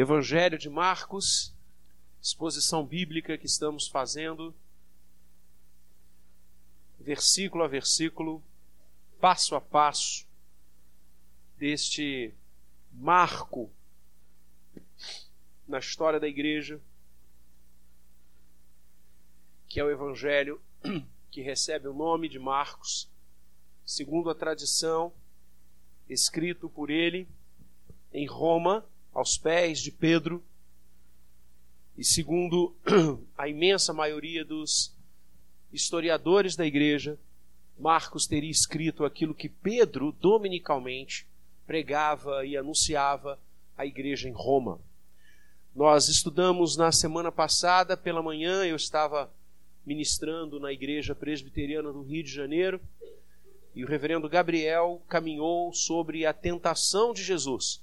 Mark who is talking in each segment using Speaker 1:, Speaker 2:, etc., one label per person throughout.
Speaker 1: Evangelho de Marcos, exposição bíblica que estamos fazendo, versículo a versículo, passo a passo, deste marco na história da igreja, que é o Evangelho que recebe o nome de Marcos, segundo a tradição, escrito por ele em Roma, aos pés de Pedro, e segundo a imensa maioria dos historiadores da igreja, Marcos teria escrito aquilo que Pedro, dominicalmente, pregava e anunciava à igreja em Roma. Nós estudamos na semana passada, pela manhã, eu estava ministrando na igreja presbiteriana do Rio de Janeiro, e o reverendo Gabriel caminhou sobre a tentação de Jesus,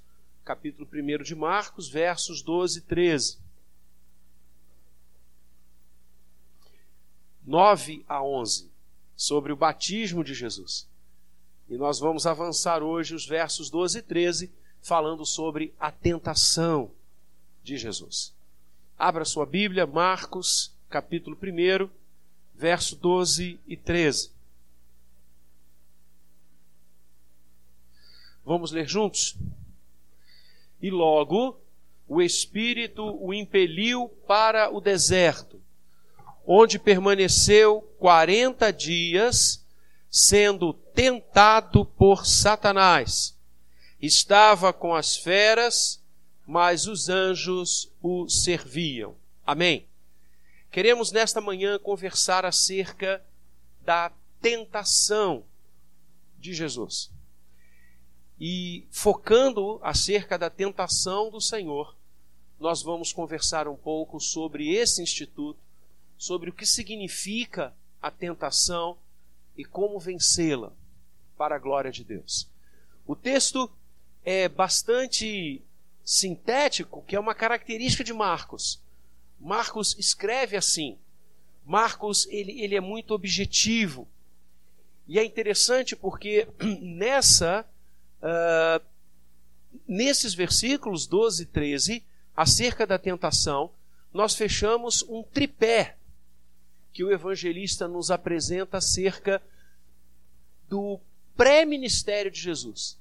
Speaker 1: capítulo 1 de Marcos, versos 12 e 13. 9 a 11, sobre o batismo de Jesus. E nós vamos avançar hoje os versos 12 e 13, falando sobre a tentação de Jesus. Abra sua Bíblia, Marcos, capítulo 1, verso 12 e 13. Vamos ler juntos? E logo o Espírito o impeliu para o deserto, onde permaneceu quarenta dias, sendo tentado por Satanás. Estava com as feras, mas os anjos o serviam. Amém. Queremos nesta manhã conversar acerca da tentação de Jesus. E focando acerca da tentação do Senhor, nós vamos conversar um pouco sobre esse instituto, sobre o que significa a tentação e como vencê-la para a glória de Deus. O texto é bastante sintético, que é uma característica de Marcos. Marcos escreve assim. Marcos ele, ele é muito objetivo. E é interessante porque nessa uh, nesses versículos 12 e 13, acerca da tentação, nós fechamos um tripé que o evangelista nos apresenta acerca do pré-ministério de Jesus.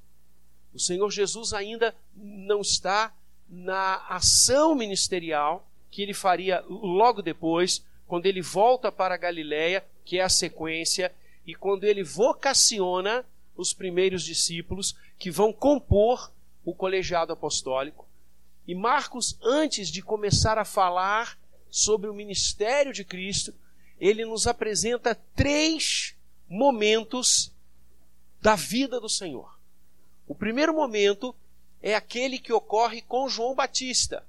Speaker 1: O Senhor Jesus ainda não está na ação ministerial que ele faria logo depois, quando ele volta para a Galiléia, que é a sequência, e quando ele vocaciona os primeiros discípulos que vão compor o colegiado apostólico. E Marcos, antes de começar a falar sobre o ministério de Cristo, ele nos apresenta três momentos da vida do Senhor. O primeiro momento é aquele que ocorre com João Batista,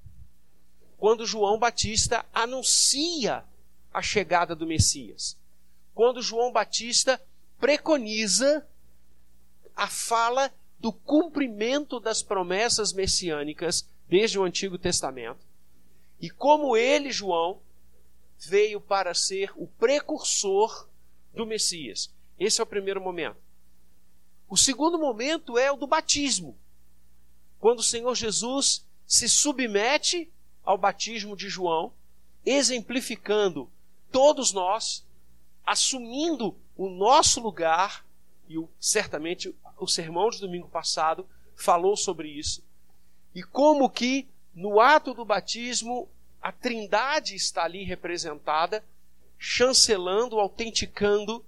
Speaker 1: quando João Batista anuncia a chegada do Messias. Quando João Batista preconiza a fala do cumprimento das promessas messiânicas desde o Antigo Testamento. E como ele, João, veio para ser o precursor do Messias. Esse é o primeiro momento. O segundo momento é o do batismo. Quando o Senhor Jesus se submete ao batismo de João, exemplificando todos nós, assumindo o nosso lugar, e certamente o sermão de domingo passado falou sobre isso. E como que no ato do batismo a Trindade está ali representada, chancelando, autenticando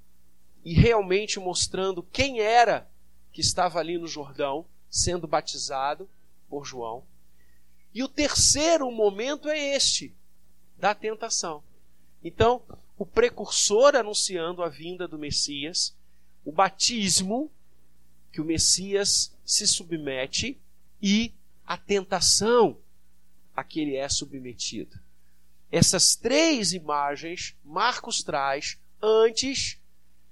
Speaker 1: e realmente mostrando quem era que estava ali no Jordão sendo batizado por João. E o terceiro momento é este, da tentação. Então, o precursor anunciando a vinda do Messias, o batismo que o Messias se submete e a tentação a que ele é submetido. Essas três imagens Marcos traz antes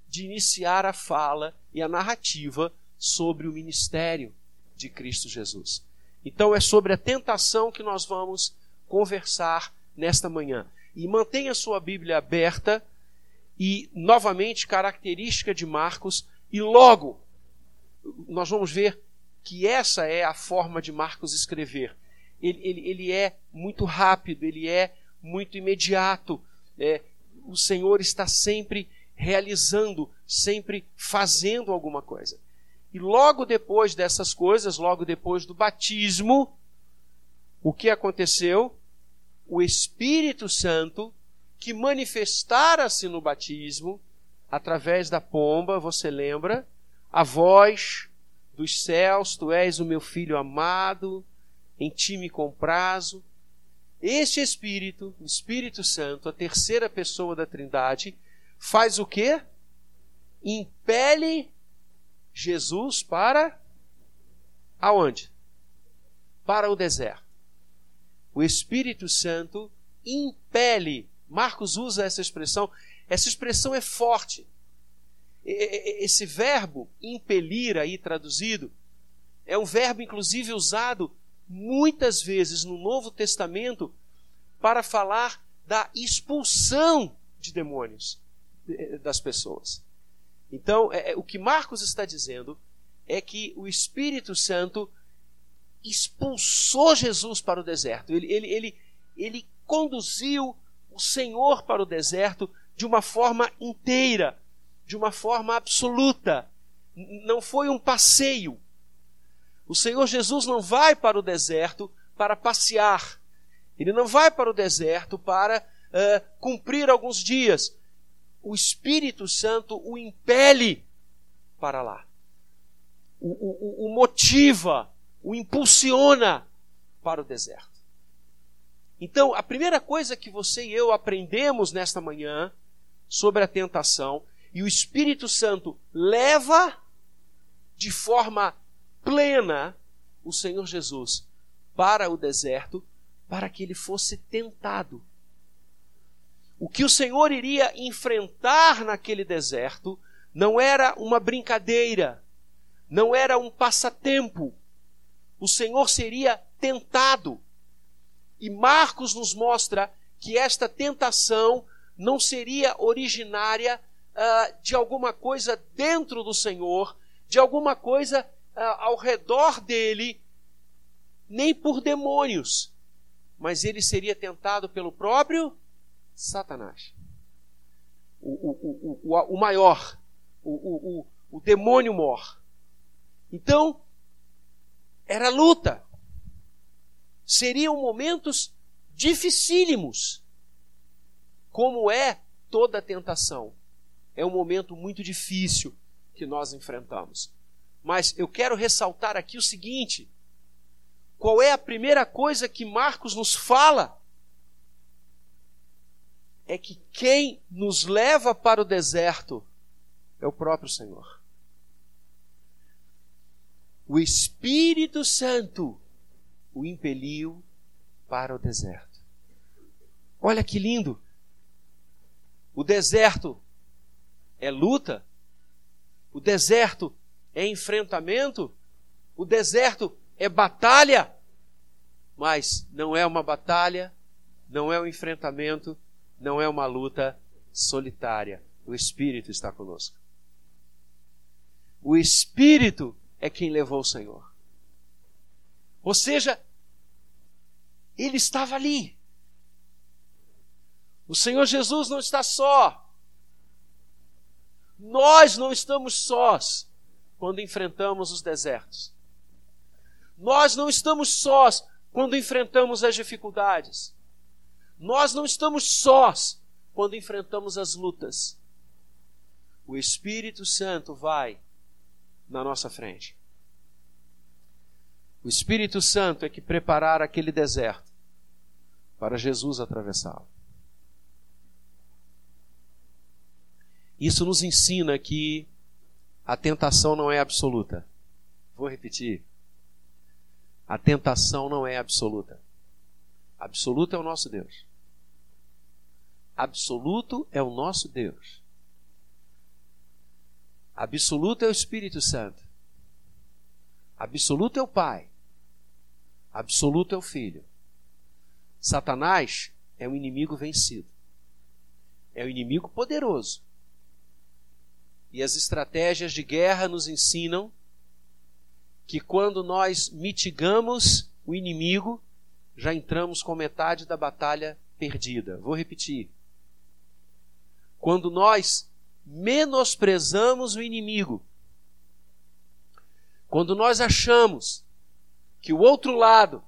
Speaker 1: de iniciar a fala e a narrativa sobre o ministério de Cristo Jesus. Então é sobre a tentação que nós vamos conversar nesta manhã. E mantenha sua Bíblia aberta e novamente característica de Marcos e logo nós vamos ver que essa é a forma de Marcos escrever. ele, ele, ele é muito rápido, ele é muito imediato. É, o Senhor está sempre realizando, sempre fazendo alguma coisa. E logo depois dessas coisas, logo depois do batismo, o que aconteceu? O Espírito Santo, que manifestara-se no batismo, através da pomba, você lembra? A voz dos céus, tu és o meu filho amado, em ti me comprazo. Este Espírito, o Espírito Santo, a terceira pessoa da Trindade, faz o quê? Impele Jesus para aonde? Para o deserto. O Espírito Santo impele. Marcos usa essa expressão. Essa expressão é forte. Esse verbo impelir aí traduzido é um verbo inclusive usado muitas vezes no Novo Testamento para falar da expulsão de demônios das pessoas. Então, é, é, o que Marcos está dizendo é que o Espírito Santo expulsou Jesus para o deserto. Ele, ele, ele, ele conduziu o Senhor para o deserto de uma forma inteira, de uma forma absoluta. Não foi um passeio, o Senhor Jesus não vai para o deserto para passear. Ele não vai para o deserto para uh, cumprir alguns dias. O Espírito Santo o impele para lá. O, o, o motiva, o impulsiona para o deserto. Então, a primeira coisa que você e eu aprendemos nesta manhã sobre a tentação, e o Espírito Santo leva de forma plena o Senhor Jesus para o deserto para que ele fosse tentado. O que o Senhor iria enfrentar naquele deserto não era uma brincadeira, não era um passatempo. O Senhor seria tentado. E Marcos nos mostra que esta tentação não seria originária uh, de alguma coisa dentro do Senhor, de alguma coisa ao redor dele, nem por demônios, mas ele seria tentado pelo próprio Satanás. O, o, o, o, maior, o, o, o demônio mor. Então, era luta. Seriam momentos dificílimos, como é toda tentação. É um momento muito difícil que nós enfrentamos. Mas eu quero ressaltar aqui o seguinte: qual é a primeira coisa que Marcos nos fala? É que quem nos leva para o deserto é o próprio Senhor. O Espírito Santo o impeliu para o deserto. Olha que lindo! O deserto é luta, o deserto é enfrentamento, o deserto é batalha, mas não é uma batalha, não é um enfrentamento, não é uma luta solitária. O Espírito está conosco. O Espírito é quem levou o Senhor. Ou seja, ele estava ali. O Senhor Jesus não está só. Nós não estamos sós quando enfrentamos os desertos. Nós não estamos sós quando enfrentamos as dificuldades. Nós não estamos sós quando enfrentamos as lutas. O Espírito Santo vai na nossa frente. O Espírito Santo é que preparar aquele deserto para Jesus atravessá-lo. Isso nos ensina que a tentação não é absoluta. Vou repetir. A tentação não é absoluta. Absoluto é o nosso Deus. Absoluto é o nosso Deus. Absoluto é o Espírito Santo. Absoluto é o Pai. Absoluto é o Filho. Satanás é o inimigo vencido. É o inimigo poderoso e as estratégias de guerra nos ensinam que quando nós mitigamos o inimigo, já entramos com metade da batalha perdida. Vou repetir. Quando nós menosprezamos o inimigo, quando nós achamos que o outro lado,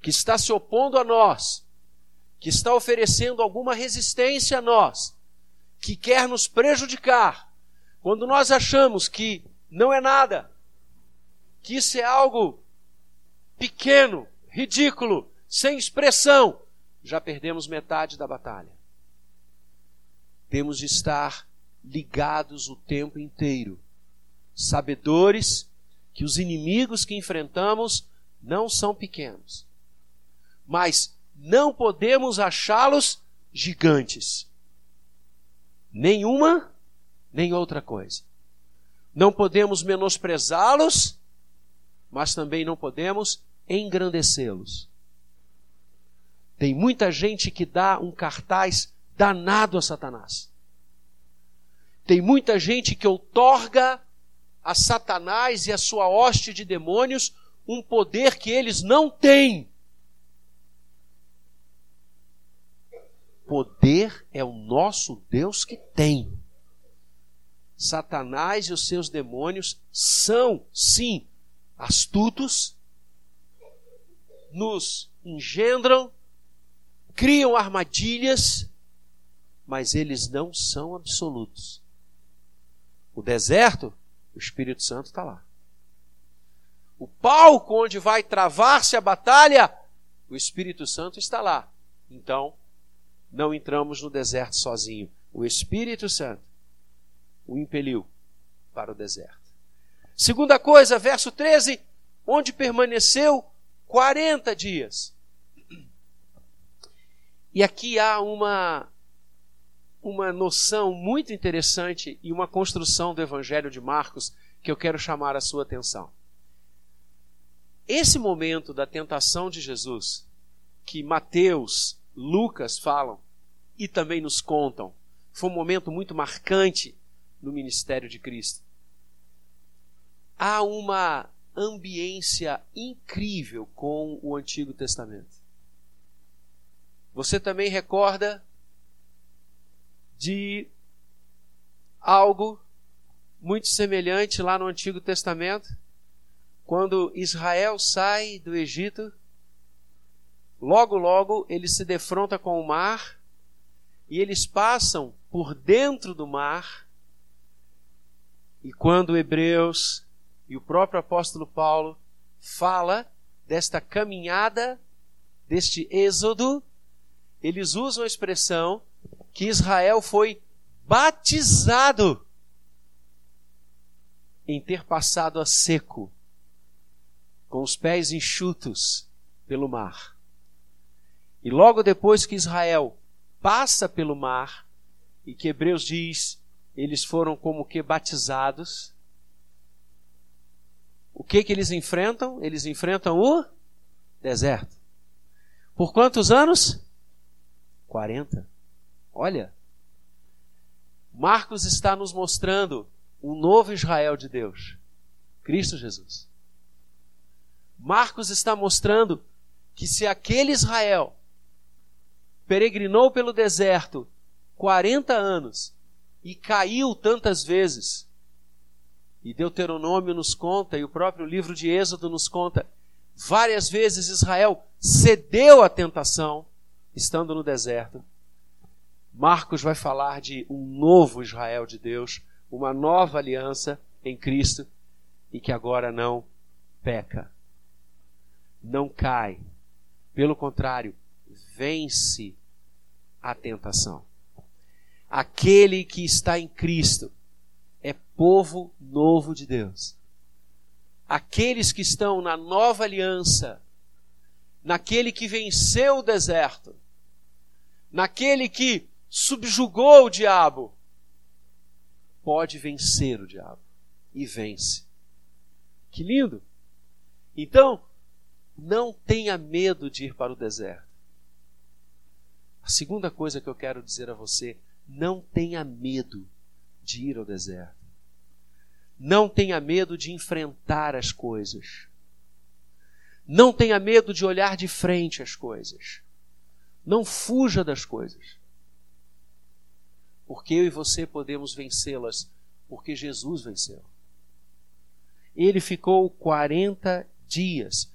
Speaker 1: que está se opondo a nós, que está oferecendo alguma resistência a nós, que quer nos prejudicar, quando nós achamos que não é nada, que isso é algo pequeno, ridículo, sem expressão, já perdemos metade da batalha. Temos de estar ligados o tempo inteiro, sabedores que os inimigos que enfrentamos não são pequenos, mas não podemos achá-los gigantes. Nenhuma, nem outra coisa. Não podemos menosprezá-los, mas também não podemos engrandecê-los. Tem muita gente que dá um cartaz danado a Satanás. Tem muita gente que outorga a Satanás e a sua hoste de demônios um poder que eles não têm. Poder é o nosso Deus que tem. Satanás e os seus demônios são, sim, astutos, nos engendram, criam armadilhas, mas eles não são absolutos. O deserto o Espírito Santo está lá. O palco onde vai travar-se a batalha, o Espírito Santo está lá. Então, não entramos no deserto sozinho. O Espírito Santo o impeliu para o deserto. Segunda coisa, verso 13, onde permaneceu 40 dias. E aqui há uma uma noção muito interessante e uma construção do Evangelho de Marcos que eu quero chamar a sua atenção. Esse momento da tentação de Jesus, que Mateus, Lucas falam e também nos contam, foi um momento muito marcante no ministério de Cristo. Há uma ambiência incrível com o Antigo Testamento. Você também recorda de algo muito semelhante lá no Antigo Testamento, quando Israel sai do Egito, logo logo ele se defronta com o mar e eles passam por dentro do mar. E quando Hebreus e o próprio apóstolo Paulo fala desta caminhada, deste êxodo, eles usam a expressão que Israel foi batizado em ter passado a seco, com os pés enxutos pelo mar. E logo depois que Israel passa pelo mar, e que Hebreus diz, eles foram como que batizados, o que que eles enfrentam? Eles enfrentam o deserto. Por quantos anos? 40. Olha, Marcos está nos mostrando um novo Israel de Deus, Cristo Jesus. Marcos está mostrando que se aquele Israel peregrinou pelo deserto 40 anos e caiu tantas vezes, e Deuteronômio nos conta, e o próprio livro de Êxodo nos conta, várias vezes Israel cedeu à tentação, estando no deserto. Marcos vai falar de um novo Israel de Deus, uma nova aliança em Cristo e que agora não peca, não cai. Pelo contrário, vence a tentação. Aquele que está em Cristo é povo novo de Deus. Aqueles que estão na nova aliança, naquele que venceu o deserto, naquele que subjugou o diabo, pode vencer o diabo. E vence. Que lindo! Então, não tenha medo de ir para o deserto. A segunda coisa que eu quero dizer a você, não tenha medo de ir ao deserto. Não tenha medo de enfrentar as coisas. Não tenha medo de olhar de frente as coisas. Não fuja das coisas. Porque eu e você podemos vencê-las, porque Jesus venceu. Ele ficou 40 dias.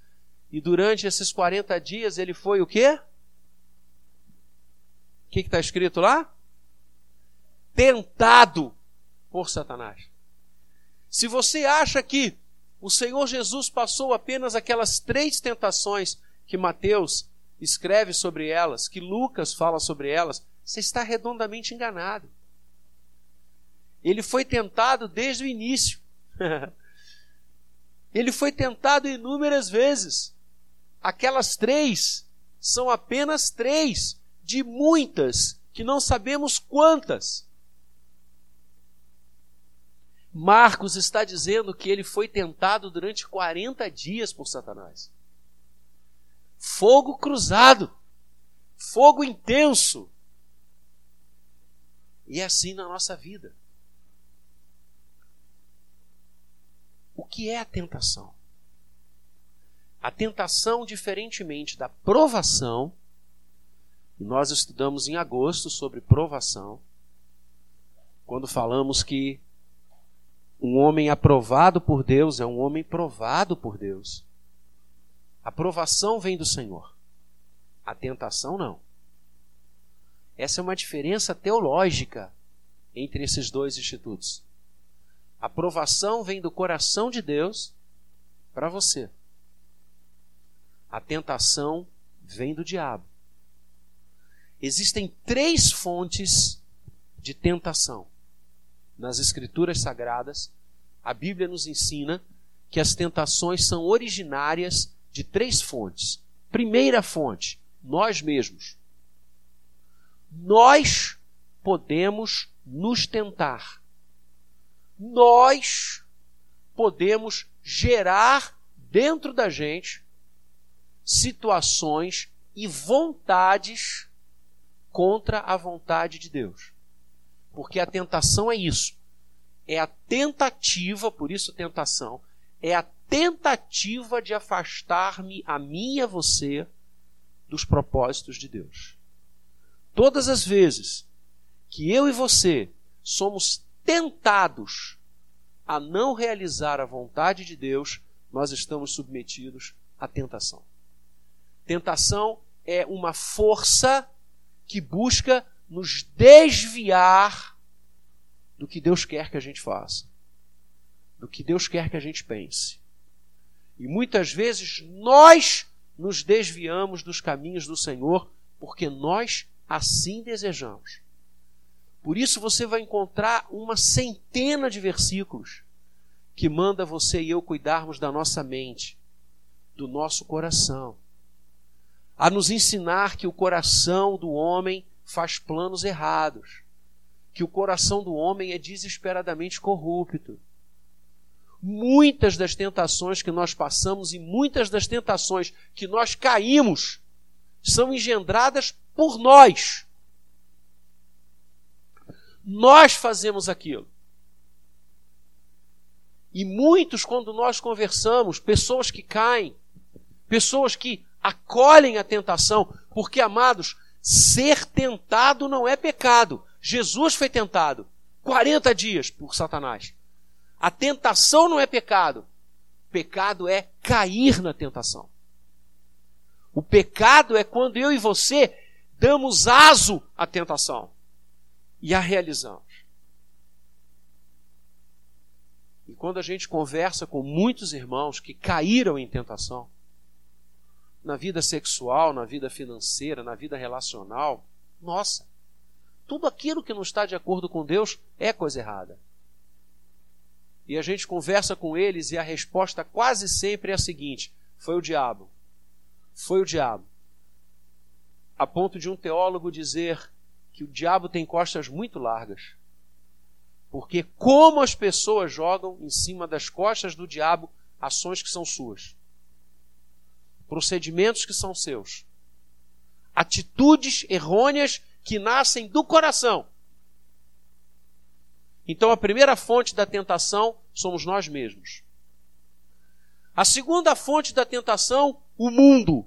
Speaker 1: E durante esses 40 dias ele foi o quê? O que está escrito lá? Tentado por Satanás. Se você acha que o Senhor Jesus passou apenas aquelas três tentações que Mateus escreve sobre elas, que Lucas fala sobre elas, você está redondamente enganado. Ele foi tentado desde o início. Ele foi tentado inúmeras vezes. Aquelas três são apenas três de muitas que não sabemos quantas. Marcos está dizendo que ele foi tentado durante 40 dias por Satanás. Fogo cruzado, fogo intenso. E é assim na nossa vida. O que é a tentação? A tentação, diferentemente da provação, nós estudamos em agosto sobre provação, quando falamos que um homem aprovado por Deus é um homem provado por Deus. A provação vem do Senhor, a tentação não. Essa é uma diferença teológica entre esses dois institutos. A aprovação vem do coração de Deus para você. A tentação vem do diabo. Existem três fontes de tentação. Nas Escrituras Sagradas, a Bíblia nos ensina que as tentações são originárias de três fontes. Primeira fonte, nós mesmos. Nós podemos nos tentar nós podemos gerar dentro da gente situações e vontades contra a vontade de Deus. Porque a tentação é isso. É a tentativa, por isso tentação, é a tentativa de afastar-me a mim e a você dos propósitos de Deus. Todas as vezes que eu e você somos tentados a não realizar a vontade de Deus, nós estamos submetidos à tentação. Tentação é uma força que busca nos desviar do que Deus quer que a gente faça, do que Deus quer que a gente pense. E muitas vezes nós nos desviamos dos caminhos do Senhor porque nós assim desejamos. Por isso você vai encontrar uma centena de versículos que manda você e eu cuidarmos da nossa mente, do nosso coração, a nos ensinar que o coração do homem faz planos errados, que o coração do homem é desesperadamente corrupto. Muitas das tentações que nós passamos e muitas das tentações que nós caímos são engendradas por nós nós fazemos aquilo. E muitos, quando nós conversamos, pessoas que caem, pessoas que acolhem a tentação, porque, amados, ser tentado não é pecado. Jesus foi tentado 40 dias por Satanás. A tentação não é pecado. Pecado é cair na tentação. O pecado é quando eu e você damos aso à tentação e a realizamos. E quando a gente conversa com muitos irmãos que caíram em tentação, na vida sexual, na vida financeira, na vida relacional, nossa, tudo aquilo que não está de acordo com Deus é coisa errada. E a gente conversa com eles e a resposta quase sempre é a seguinte: foi o diabo. Foi o diabo. A ponto de um teólogo dizer que o diabo tem costas muito largas. Porque como as pessoas jogam em cima das costas do diabo ações que são suas, procedimentos que são seus, atitudes errôneas que nascem do coração. Então a primeira fonte da tentação somos nós mesmos. A segunda fonte da tentação o mundo.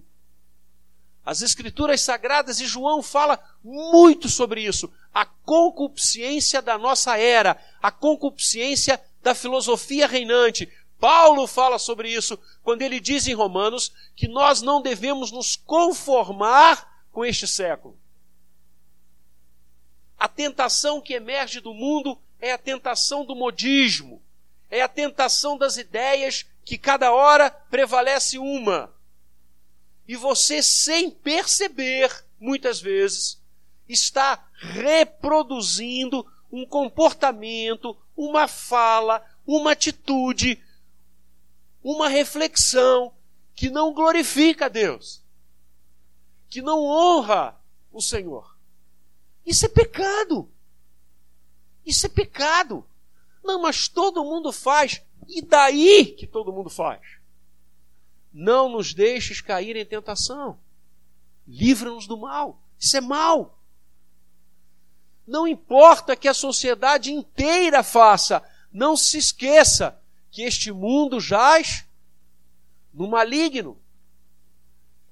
Speaker 1: As Escrituras Sagradas e João fala muito sobre isso. A concupiscência da nossa era, a concupiscência da filosofia reinante. Paulo fala sobre isso quando ele diz em Romanos que nós não devemos nos conformar com este século. A tentação que emerge do mundo é a tentação do modismo, é a tentação das ideias que cada hora prevalece uma. E você, sem perceber, muitas vezes, está reproduzindo um comportamento, uma fala, uma atitude, uma reflexão que não glorifica a Deus, que não honra o Senhor. Isso é pecado. Isso é pecado. Não, mas todo mundo faz. E daí que todo mundo faz? Não nos deixes cair em tentação. Livra-nos do mal. Isso é mal. Não importa que a sociedade inteira faça, não se esqueça que este mundo jaz no maligno.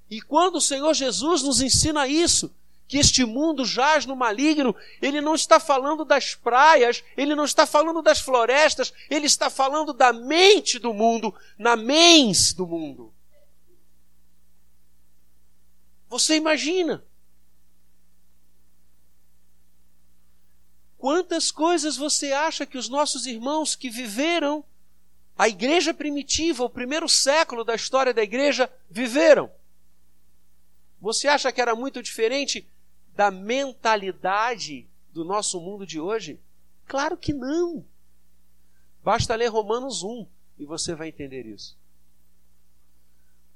Speaker 1: E quando o Senhor Jesus nos ensina isso, que este mundo jaz no maligno, ele não está falando das praias, ele não está falando das florestas, ele está falando da mente do mundo, na mens do mundo. Você imagina? Quantas coisas você acha que os nossos irmãos que viveram a igreja primitiva, o primeiro século da história da igreja, viveram? Você acha que era muito diferente da mentalidade do nosso mundo de hoje? Claro que não. Basta ler Romanos 1 e você vai entender isso.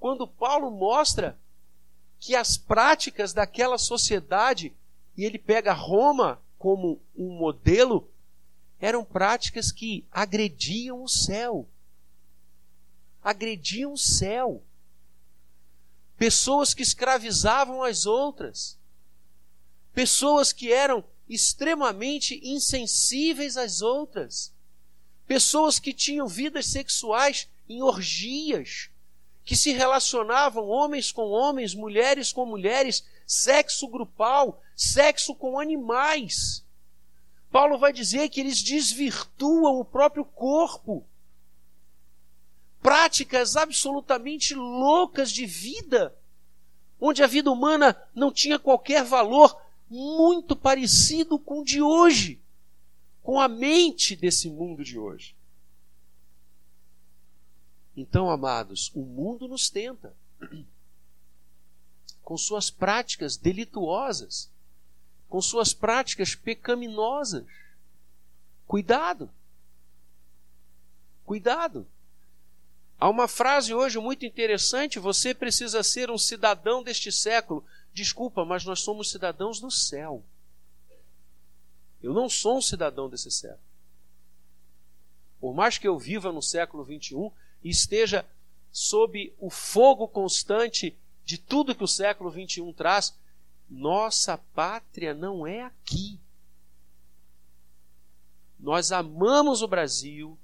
Speaker 1: Quando Paulo mostra que as práticas daquela sociedade, e ele pega Roma como um modelo, eram práticas que agrediam o céu. Agrediam o céu. Pessoas que escravizavam as outras pessoas que eram extremamente insensíveis às outras, pessoas que tinham vidas sexuais em orgias, que se relacionavam homens com homens, mulheres com mulheres, sexo grupal, sexo com animais. Paulo vai dizer que eles desvirtuam o próprio corpo. Práticas absolutamente loucas de vida, onde a vida humana não tinha qualquer valor, muito parecido com o de hoje, com a mente desse mundo de hoje. Então, amados, o mundo nos tenta com suas práticas delituosas, com suas práticas pecaminosas. Cuidado. Cuidado. Há uma frase hoje muito interessante: você precisa ser um cidadão deste século. Desculpa, mas nós somos cidadãos do céu. Eu não sou um cidadão desse século. Por mais que eu viva no século 21 e esteja sob o fogo constante de tudo que o século 21 traz, nossa pátria não é aqui. Nós amamos o Brasil,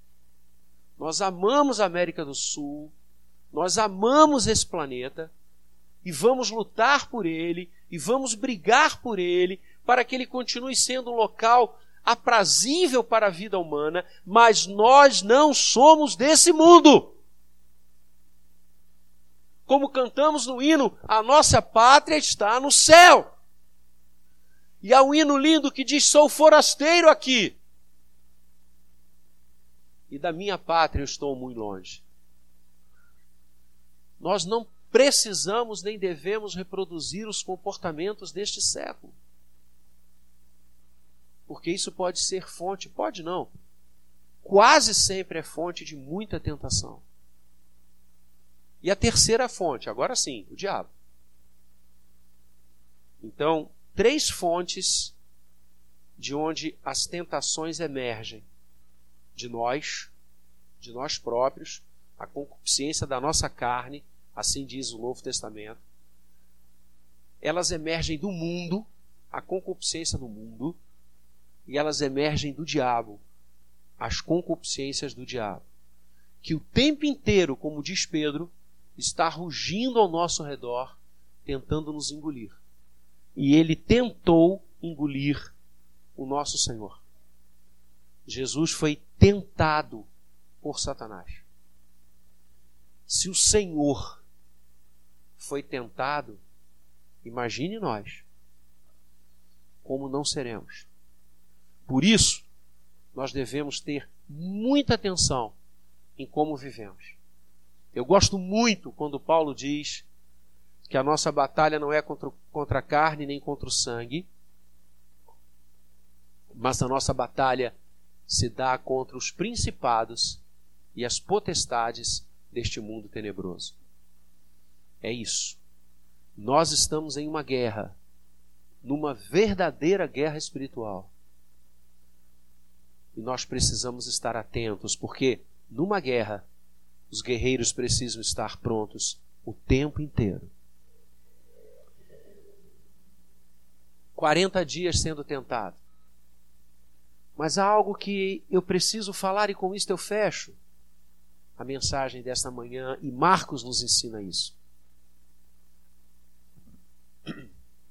Speaker 1: nós amamos a América do Sul, nós amamos esse planeta, e vamos lutar por ele e vamos brigar por ele para que ele continue sendo um local aprazível para a vida humana, mas nós não somos desse mundo. Como cantamos no hino, a nossa pátria está no céu. E há um hino lindo que diz: Sou forasteiro aqui. E da minha pátria eu estou muito longe. Nós não precisamos nem devemos reproduzir os comportamentos deste século. Porque isso pode ser fonte, pode não, quase sempre é fonte de muita tentação. E a terceira fonte, agora sim, o diabo. Então, três fontes de onde as tentações emergem: de nós, de nós próprios, a concupiscência da nossa carne assim diz o Novo Testamento. Elas emergem do mundo, a concupiscência do mundo, e elas emergem do diabo, as concupiscências do diabo. Que o tempo inteiro, como diz Pedro, está rugindo ao nosso redor, tentando nos engolir. E ele tentou engolir o nosso Senhor. Jesus foi tentado por Satanás. Se o Senhor foi tentado, imagine nós como não seremos. Por isso, nós devemos ter muita atenção em como vivemos. Eu gosto muito quando Paulo diz que a nossa batalha não é contra, contra a carne nem contra o sangue, mas a nossa batalha se dá contra os principados e as potestades deste mundo tenebroso. É isso. Nós estamos em uma guerra, numa verdadeira guerra espiritual. E nós precisamos estar atentos, porque numa guerra, os guerreiros precisam estar prontos o tempo inteiro. 40 dias sendo tentado. Mas há algo que eu preciso falar e com isto eu fecho a mensagem desta manhã e Marcos nos ensina isso.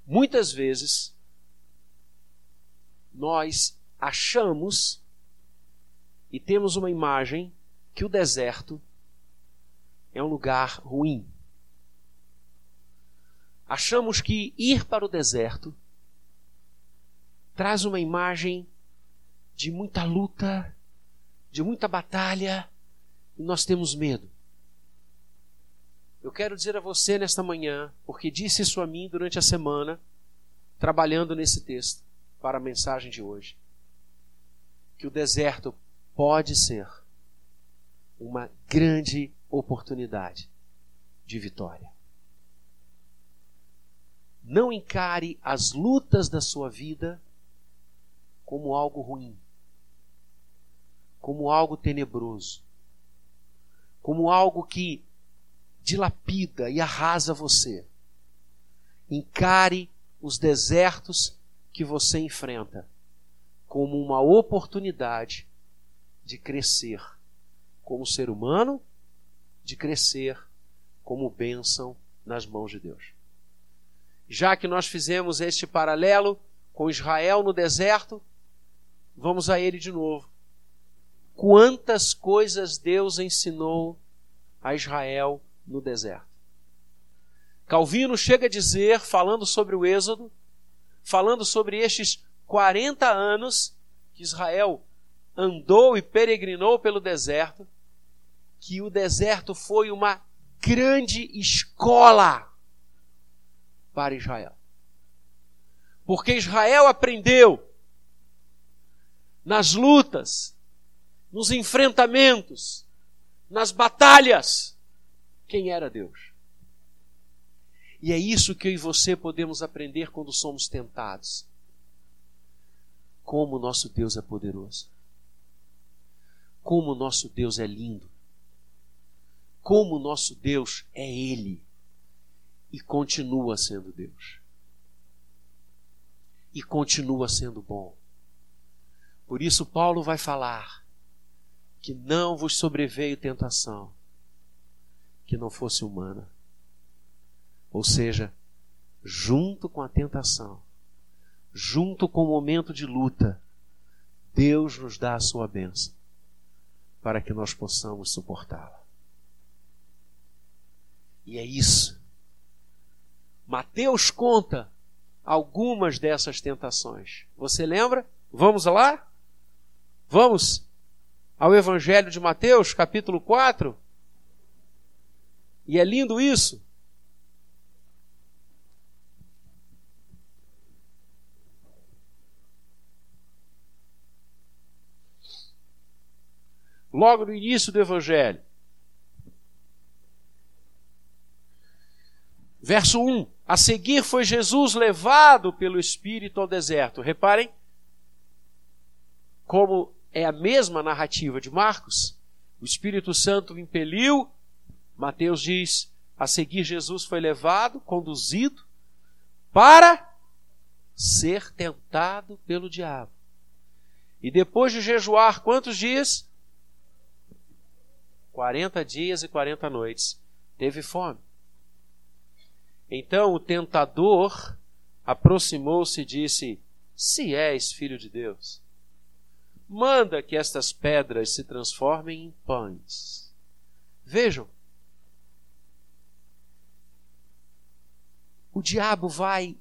Speaker 1: Muitas vezes nós achamos e temos uma imagem que o deserto é um lugar ruim. Achamos que ir para o deserto traz uma imagem de muita luta, de muita batalha, e nós temos medo. Eu quero dizer a você nesta manhã, porque disse isso a mim durante a semana, trabalhando nesse texto, para a mensagem de hoje, que o deserto pode ser uma grande oportunidade de vitória. Não encare as lutas da sua vida como algo ruim, como algo tenebroso, como algo que dilapida e arrasa você. Encare os desertos que você enfrenta como uma oportunidade de crescer como ser humano, de crescer como bênção nas mãos de Deus. Já que nós fizemos este paralelo com Israel no deserto, vamos a ele de novo. Quantas coisas Deus ensinou a Israel no deserto. Calvino chega a dizer, falando sobre o Êxodo, falando sobre estes 40 anos que Israel andou e peregrinou pelo deserto, que o deserto foi uma grande escola para Israel. Porque Israel aprendeu nas lutas, nos enfrentamentos, nas batalhas, quem era Deus. E é isso que eu e você podemos aprender quando somos tentados. Como o nosso Deus é poderoso. Como o nosso Deus é lindo. Como o nosso Deus é Ele. E continua sendo Deus. E continua sendo bom. Por isso, Paulo vai falar que não vos sobreveio tentação que não fosse humana. Ou seja, junto com a tentação, junto com o momento de luta, Deus nos dá a sua bênção para que nós possamos suportá-la. E é isso. Mateus conta algumas dessas tentações. Você lembra? Vamos lá? Vamos ao Evangelho de Mateus, capítulo 4. E é lindo isso. logo no início do Evangelho. Verso 1: A seguir foi Jesus levado pelo Espírito ao deserto. Reparem como é a mesma narrativa de Marcos. O Espírito Santo impeliu. Mateus diz: a seguir Jesus foi levado, conduzido para ser tentado pelo diabo. E depois de jejuar quantos dias? 40 dias e 40 noites, teve fome. Então o tentador aproximou-se e disse: Se és filho de Deus, manda que estas pedras se transformem em pães. Vejam, o diabo vai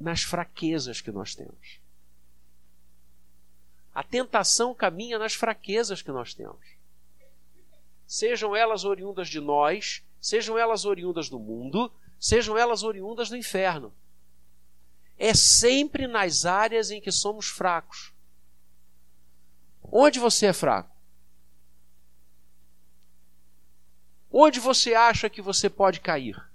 Speaker 1: nas fraquezas que nós temos. A tentação caminha nas fraquezas que nós temos. Sejam elas oriundas de nós, sejam elas oriundas do mundo, sejam elas oriundas do inferno. É sempre nas áreas em que somos fracos. Onde você é fraco? Onde você acha que você pode cair?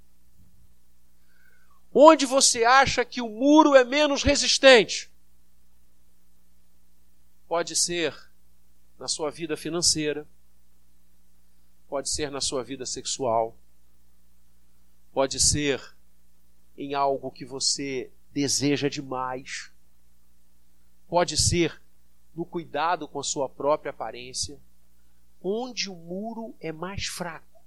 Speaker 1: Onde você acha que o muro é menos resistente? Pode ser na sua vida financeira, pode ser na sua vida sexual, pode ser em algo que você deseja demais, pode ser no cuidado com a sua própria aparência, onde o muro é mais fraco.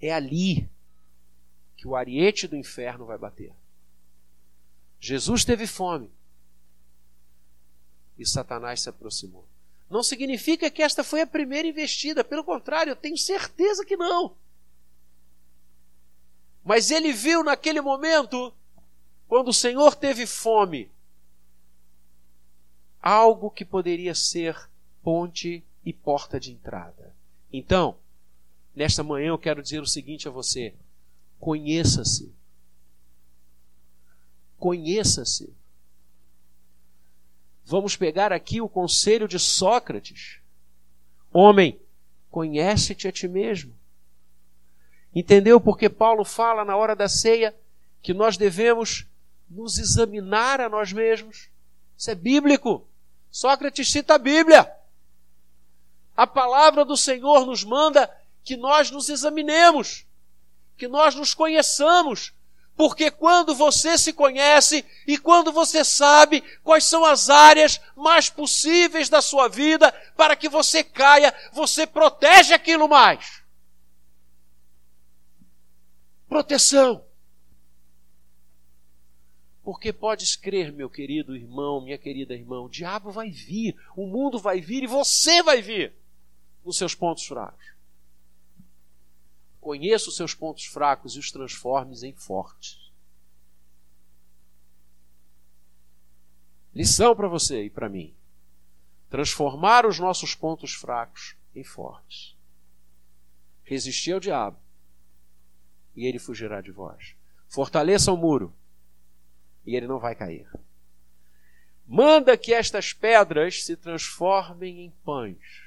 Speaker 1: É ali que o ariete do inferno vai bater. Jesus teve fome e Satanás se aproximou. Não significa que esta foi a primeira investida, pelo contrário, eu tenho certeza que não. Mas ele viu naquele momento, quando o Senhor teve fome, algo que poderia ser ponte e porta de entrada. Então, nesta manhã eu quero dizer o seguinte a você: conheça-se. Conheça-se. Vamos pegar aqui o conselho de Sócrates. Homem, conhece-te a ti mesmo. Entendeu porque Paulo fala na hora da ceia que nós devemos nos examinar a nós mesmos? Isso é bíblico. Sócrates cita a Bíblia. A palavra do Senhor nos manda que nós nos examinemos, que nós nos conheçamos, porque quando você se conhece e quando você sabe quais são as áreas mais possíveis da sua vida para que você caia, você protege aquilo mais. Proteção. Porque podes crer, meu querido irmão, minha querida irmã, o diabo vai vir, o mundo vai vir e você vai vir nos seus pontos fracos. Conheça os seus pontos fracos e os transforme em fortes. Lição para você e para mim: transformar os nossos pontos fracos em fortes. Resistir ao diabo e ele fugirá de vós. Fortaleça o muro e ele não vai cair. Manda que estas pedras se transformem em pães.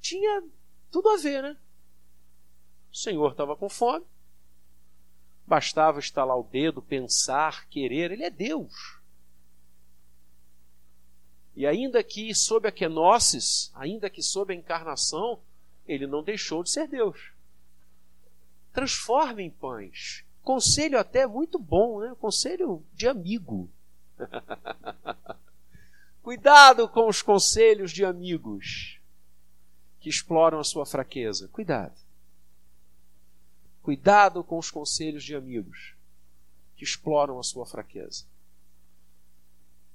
Speaker 1: Tinha tudo a ver, né? O Senhor estava com fome. Bastava estalar o dedo, pensar, querer. Ele é Deus. E ainda que sob a kenosis, ainda que sob a encarnação, ele não deixou de ser Deus. Transforme em pães. Conselho até muito bom, né? Conselho de amigo. Cuidado com os conselhos de amigos que exploram a sua fraqueza. Cuidado. Cuidado com os conselhos de amigos que exploram a sua fraqueza.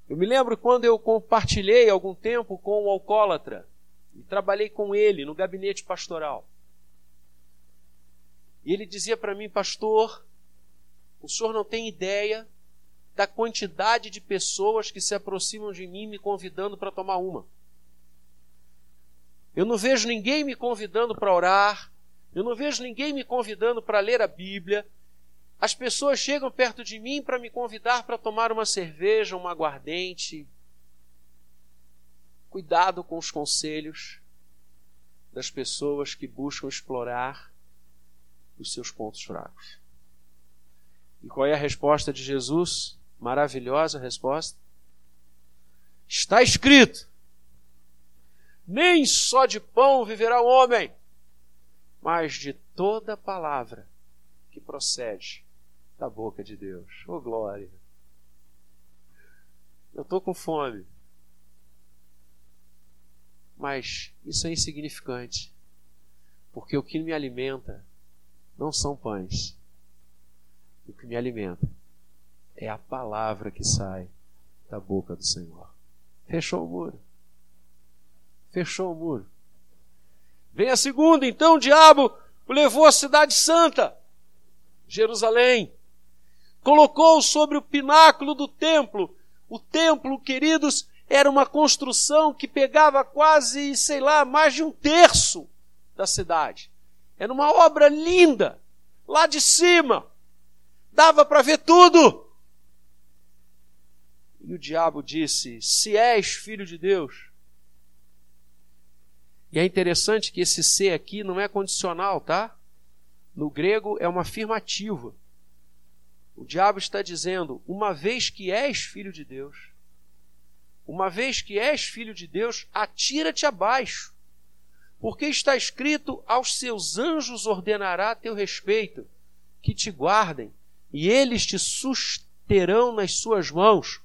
Speaker 1: Eu me lembro quando eu compartilhei algum tempo com o alcoólatra e trabalhei com ele no gabinete pastoral. E ele dizia para mim, pastor, o senhor não tem ideia da quantidade de pessoas que se aproximam de mim me convidando para tomar uma. Eu não vejo ninguém me convidando para orar, eu não vejo ninguém me convidando para ler a Bíblia. As pessoas chegam perto de mim para me convidar para tomar uma cerveja, uma aguardente. Cuidado com os conselhos das pessoas que buscam explorar os seus pontos fracos. E qual é a resposta de Jesus? Maravilhosa resposta. Está escrito: nem só de pão viverá o homem, mas de toda palavra que procede da boca de Deus. Oh glória! Eu estou com fome. Mas isso é insignificante. Porque o que me alimenta não são pães. O que me alimenta é a palavra que sai da boca do Senhor. Fechou o muro. Fechou o muro. Vem a segunda, então o diabo levou a cidade santa, Jerusalém, colocou sobre o pináculo do templo. O templo, queridos, era uma construção que pegava quase, sei lá, mais de um terço da cidade. Era uma obra linda, lá de cima. Dava para ver tudo. E o diabo disse: Se és filho de Deus. E é interessante que esse ser aqui não é condicional, tá? No grego é uma afirmativa. O diabo está dizendo: uma vez que és filho de Deus, uma vez que és filho de Deus, atira-te abaixo. Porque está escrito: aos seus anjos ordenará a teu respeito, que te guardem, e eles te susterão nas suas mãos,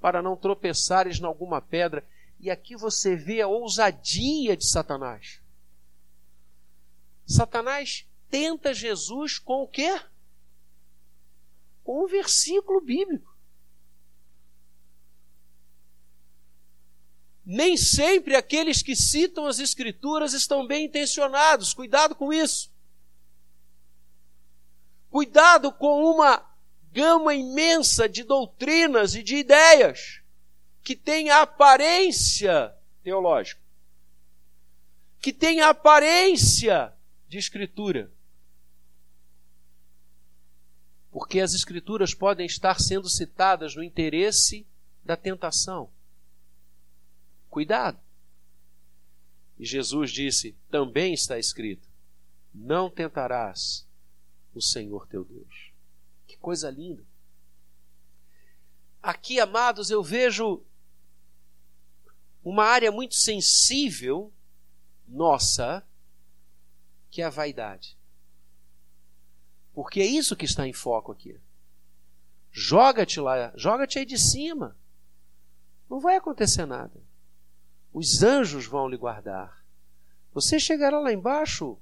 Speaker 1: para não tropeçares em alguma pedra. E aqui você vê a ousadia de Satanás. Satanás tenta Jesus com o quê? Com um versículo bíblico. Nem sempre aqueles que citam as Escrituras estão bem intencionados. Cuidado com isso. Cuidado com uma gama imensa de doutrinas e de ideias que tem aparência teológica, que tem aparência de escritura. Porque as escrituras podem estar sendo citadas no interesse da tentação. Cuidado. E Jesus disse: também está escrito: não tentarás o Senhor teu Deus coisa linda. Aqui, amados, eu vejo uma área muito sensível nossa, que é a vaidade. Porque é isso que está em foco aqui. Joga-te lá, joga-te aí de cima. Não vai acontecer nada. Os anjos vão lhe guardar. Você chegará lá embaixo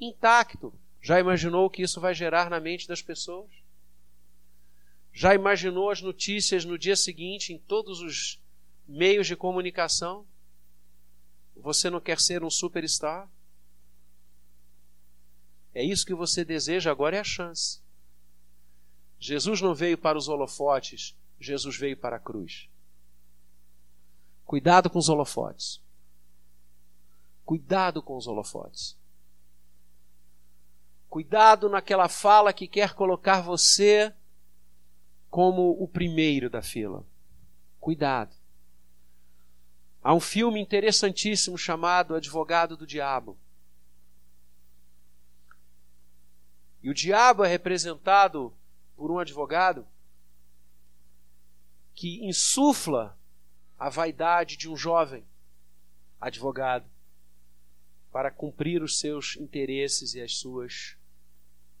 Speaker 1: intacto. Já imaginou o que isso vai gerar na mente das pessoas? Já imaginou as notícias no dia seguinte em todos os meios de comunicação? Você não quer ser um superstar? É isso que você deseja, agora é a chance. Jesus não veio para os holofotes, Jesus veio para a cruz. Cuidado com os holofotes. Cuidado com os holofotes. Cuidado naquela fala que quer colocar você como o primeiro da fila. Cuidado. Há um filme interessantíssimo chamado Advogado do Diabo. E o diabo é representado por um advogado que insufla a vaidade de um jovem advogado para cumprir os seus interesses e as suas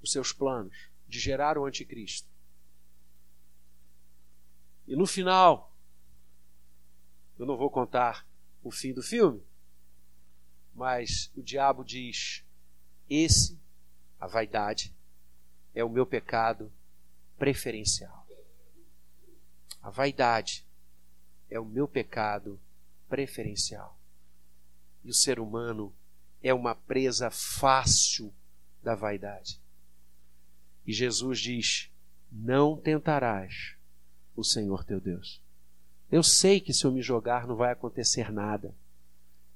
Speaker 1: os seus planos de gerar o anticristo. E no final, eu não vou contar o fim do filme, mas o diabo diz: esse, a vaidade, é o meu pecado preferencial. A vaidade é o meu pecado preferencial. E o ser humano é uma presa fácil da vaidade. E Jesus diz: Não tentarás o Senhor teu Deus. Eu sei que se eu me jogar não vai acontecer nada.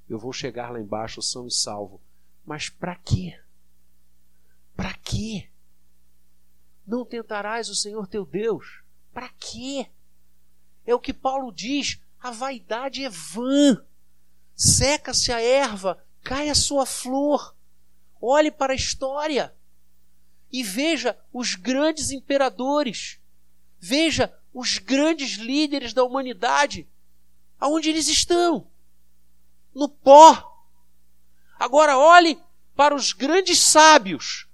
Speaker 1: Eu vou chegar lá embaixo são e salvo. Mas para quê? Para quê? Não tentarás o Senhor teu Deus. Para quê? É o que Paulo diz: a vaidade é vã. Seca-se a erva, cai a sua flor. Olhe para a história e veja os grandes imperadores. Veja os grandes líderes da humanidade, aonde eles estão? No pó. Agora olhe para os grandes sábios.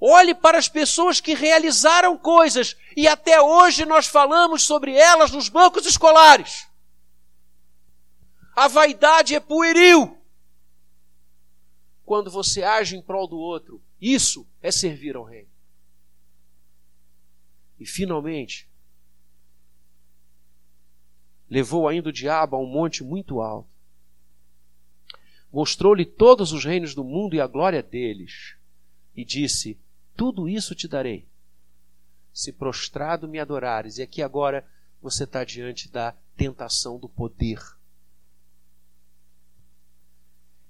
Speaker 1: Olhe para as pessoas que realizaram coisas e até hoje nós falamos sobre elas nos bancos escolares. A vaidade é pueril. quando você age em prol do outro. Isso é servir ao reino. E finalmente, levou ainda o diabo a um monte muito alto. Mostrou-lhe todos os reinos do mundo e a glória deles, e disse: Tudo isso te darei, se prostrado me adorares. E aqui agora você está diante da tentação do poder.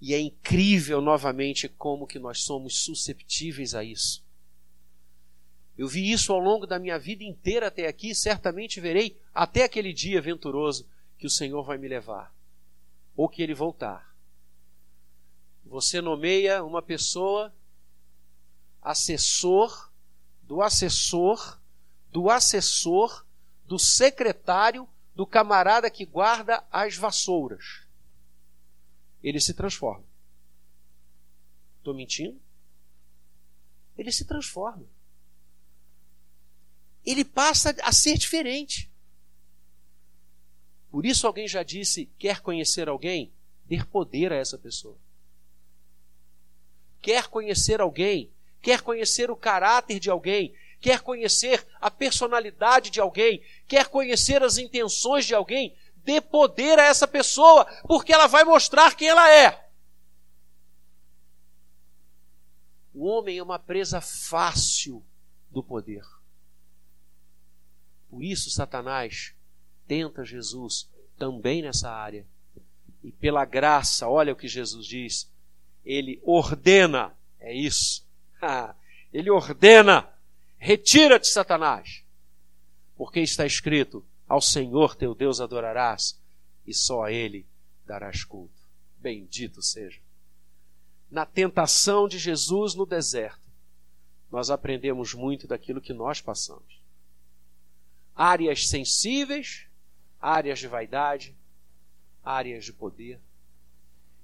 Speaker 1: E é incrível novamente como que nós somos susceptíveis a isso. Eu vi isso ao longo da minha vida inteira até aqui, certamente verei até aquele dia venturoso que o Senhor vai me levar, ou que ele voltar. Você nomeia uma pessoa assessor do assessor do assessor do secretário do camarada que guarda as vassouras. Ele se transforma. Estou mentindo? Ele se transforma ele passa a ser diferente. Por isso alguém já disse: quer conhecer alguém? Dê poder a essa pessoa. Quer conhecer alguém? Quer conhecer o caráter de alguém? Quer conhecer a personalidade de alguém? Quer conhecer as intenções de alguém? Dê poder a essa pessoa, porque ela vai mostrar quem ela é. O homem é uma presa fácil do poder. Por isso, Satanás tenta Jesus também nessa área. E pela graça, olha o que Jesus diz: ele ordena, é isso. ele ordena: retira-te, Satanás. Porque está escrito: ao Senhor teu Deus adorarás, e só a Ele darás culto. Bendito seja. Na tentação de Jesus no deserto, nós aprendemos muito daquilo que nós passamos áreas sensíveis, áreas de vaidade, áreas de poder.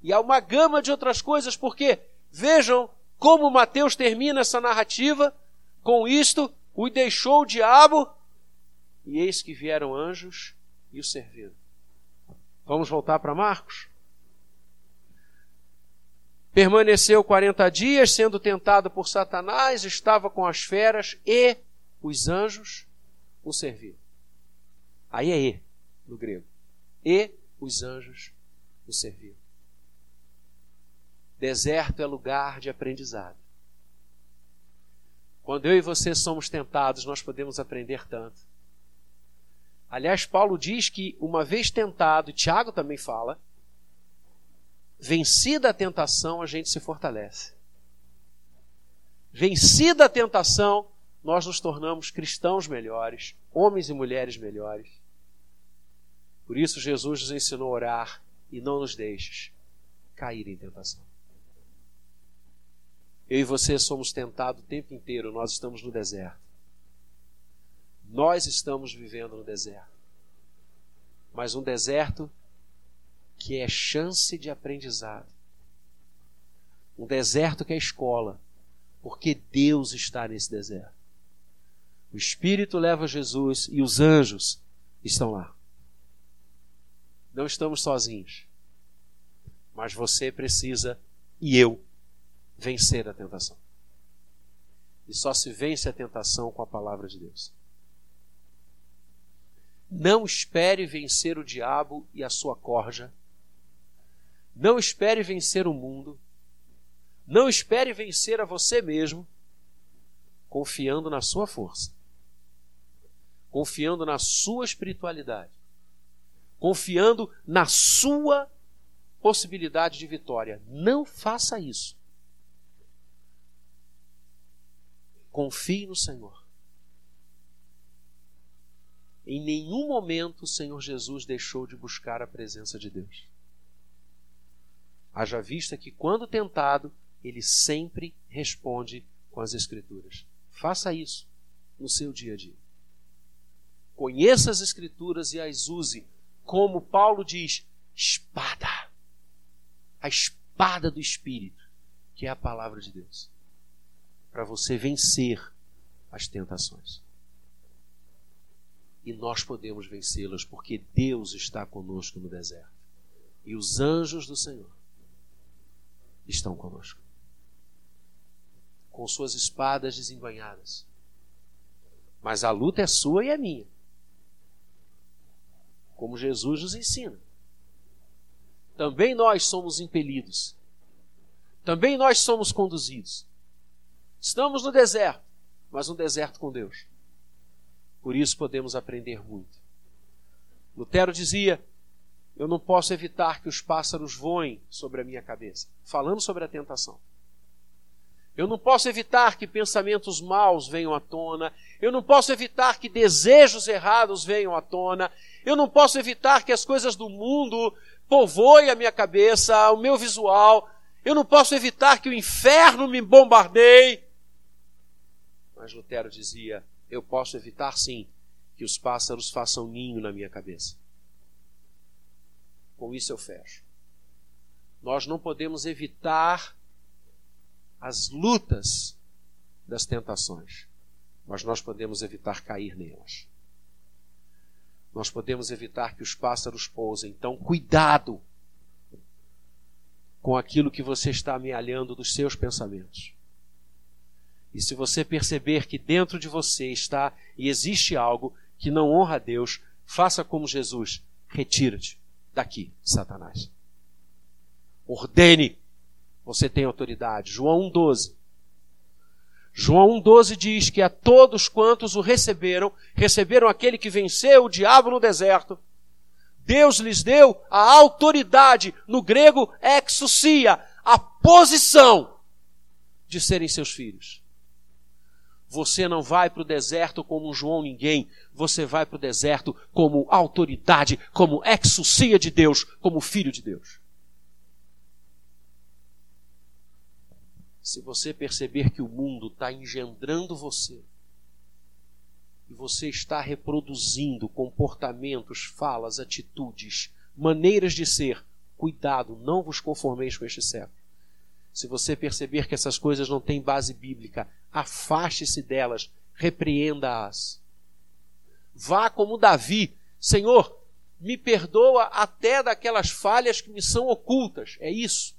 Speaker 1: E há uma gama de outras coisas, porque vejam como Mateus termina essa narrativa com isto: o deixou o diabo, e eis que vieram anjos e o serviram. Vamos voltar para Marcos? Permaneceu 40 dias, sendo tentado por Satanás, estava com as feras e os anjos o servir. Aí é E, no grego. E os anjos o serviram. Deserto é lugar de aprendizado. Quando eu e você somos tentados, nós podemos aprender tanto. Aliás, Paulo diz que uma vez tentado, e Tiago também fala, vencida a tentação, a gente se fortalece. Vencida a tentação, nós nos tornamos cristãos melhores, homens e mulheres melhores. Por isso, Jesus nos ensinou a orar e não nos deixes cair em tentação. Eu e você somos tentados o tempo inteiro, nós estamos no deserto. Nós estamos vivendo no deserto. Mas um deserto que é chance de aprendizado. Um deserto que é escola, porque Deus está nesse deserto. O Espírito leva Jesus e os anjos estão lá. Não estamos sozinhos. Mas você precisa, e eu, vencer a tentação. E só se vence a tentação com a palavra de Deus. Não espere vencer o diabo e a sua corja. Não espere vencer o mundo. Não espere vencer a você mesmo, confiando na sua força confiando na sua espiritualidade, confiando na sua possibilidade de vitória. Não faça isso. Confie no Senhor. Em nenhum momento o Senhor Jesus deixou de buscar a presença de Deus. Haja vista que, quando tentado, ele sempre responde com as Escrituras. Faça isso no seu dia a dia. Conheça as Escrituras e as use, como Paulo diz, espada. A espada do Espírito, que é a palavra de Deus, para você vencer as tentações. E nós podemos vencê-las porque Deus está conosco no deserto. E os anjos do Senhor estão conosco. com suas espadas desembanhadas. Mas a luta é sua e é minha. Como Jesus nos ensina. Também nós somos impelidos. Também nós somos conduzidos. Estamos no deserto, mas um deserto com Deus. Por isso podemos aprender muito. Lutero dizia: Eu não posso evitar que os pássaros voem sobre a minha cabeça, falando sobre a tentação. Eu não posso evitar que pensamentos maus venham à tona. Eu não posso evitar que desejos errados venham à tona. Eu não posso evitar que as coisas do mundo povoem a minha cabeça, o meu visual. Eu não posso evitar que o inferno me bombardeie. Mas Lutero dizia: eu posso evitar sim que os pássaros façam ninho na minha cabeça. Com isso eu fecho. Nós não podemos evitar as lutas das tentações, mas nós podemos evitar cair nelas. Nós podemos evitar que os pássaros pousem. Então, cuidado com aquilo que você está amealhando dos seus pensamentos. E se você perceber que dentro de você está e existe algo que não honra a Deus, faça como Jesus: retira-te daqui, Satanás. Ordene você tem autoridade. João 1,12. João 1,12 diz que a todos quantos o receberam, receberam aquele que venceu o diabo no deserto. Deus lhes deu a autoridade, no grego exousia, a posição de serem seus filhos. Você não vai para o deserto como um João ninguém, você vai para o deserto como autoridade, como exousia de Deus, como filho de Deus. Se você perceber que o mundo está engendrando você, e você está reproduzindo comportamentos, falas, atitudes, maneiras de ser, cuidado, não vos conformeis com este século. Se você perceber que essas coisas não têm base bíblica, afaste-se delas, repreenda-as. Vá como Davi, Senhor, me perdoa até daquelas falhas que me são ocultas. É isso.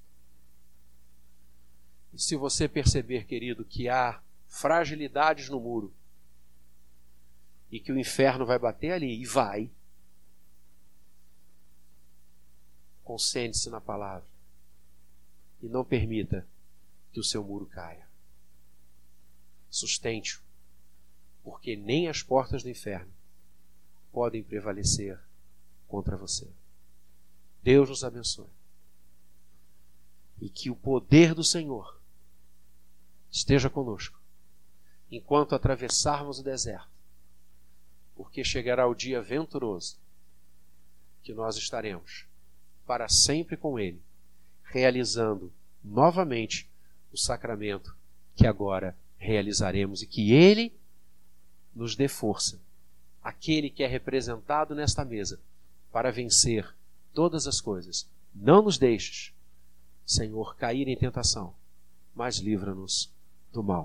Speaker 1: E se você perceber, querido, que há fragilidades no muro e que o inferno vai bater ali, e vai, concentre-se na palavra e não permita que o seu muro caia. Sustente-o, porque nem as portas do inferno podem prevalecer contra você. Deus nos abençoe. E que o poder do Senhor esteja conosco enquanto atravessarmos o deserto, porque chegará o dia venturoso que nós estaremos para sempre com Ele, realizando novamente o sacramento que agora realizaremos e que Ele nos dê força, aquele que é representado nesta mesa, para vencer todas as coisas. Não nos deixes, Senhor, cair em tentação, mas livra-nos do mal.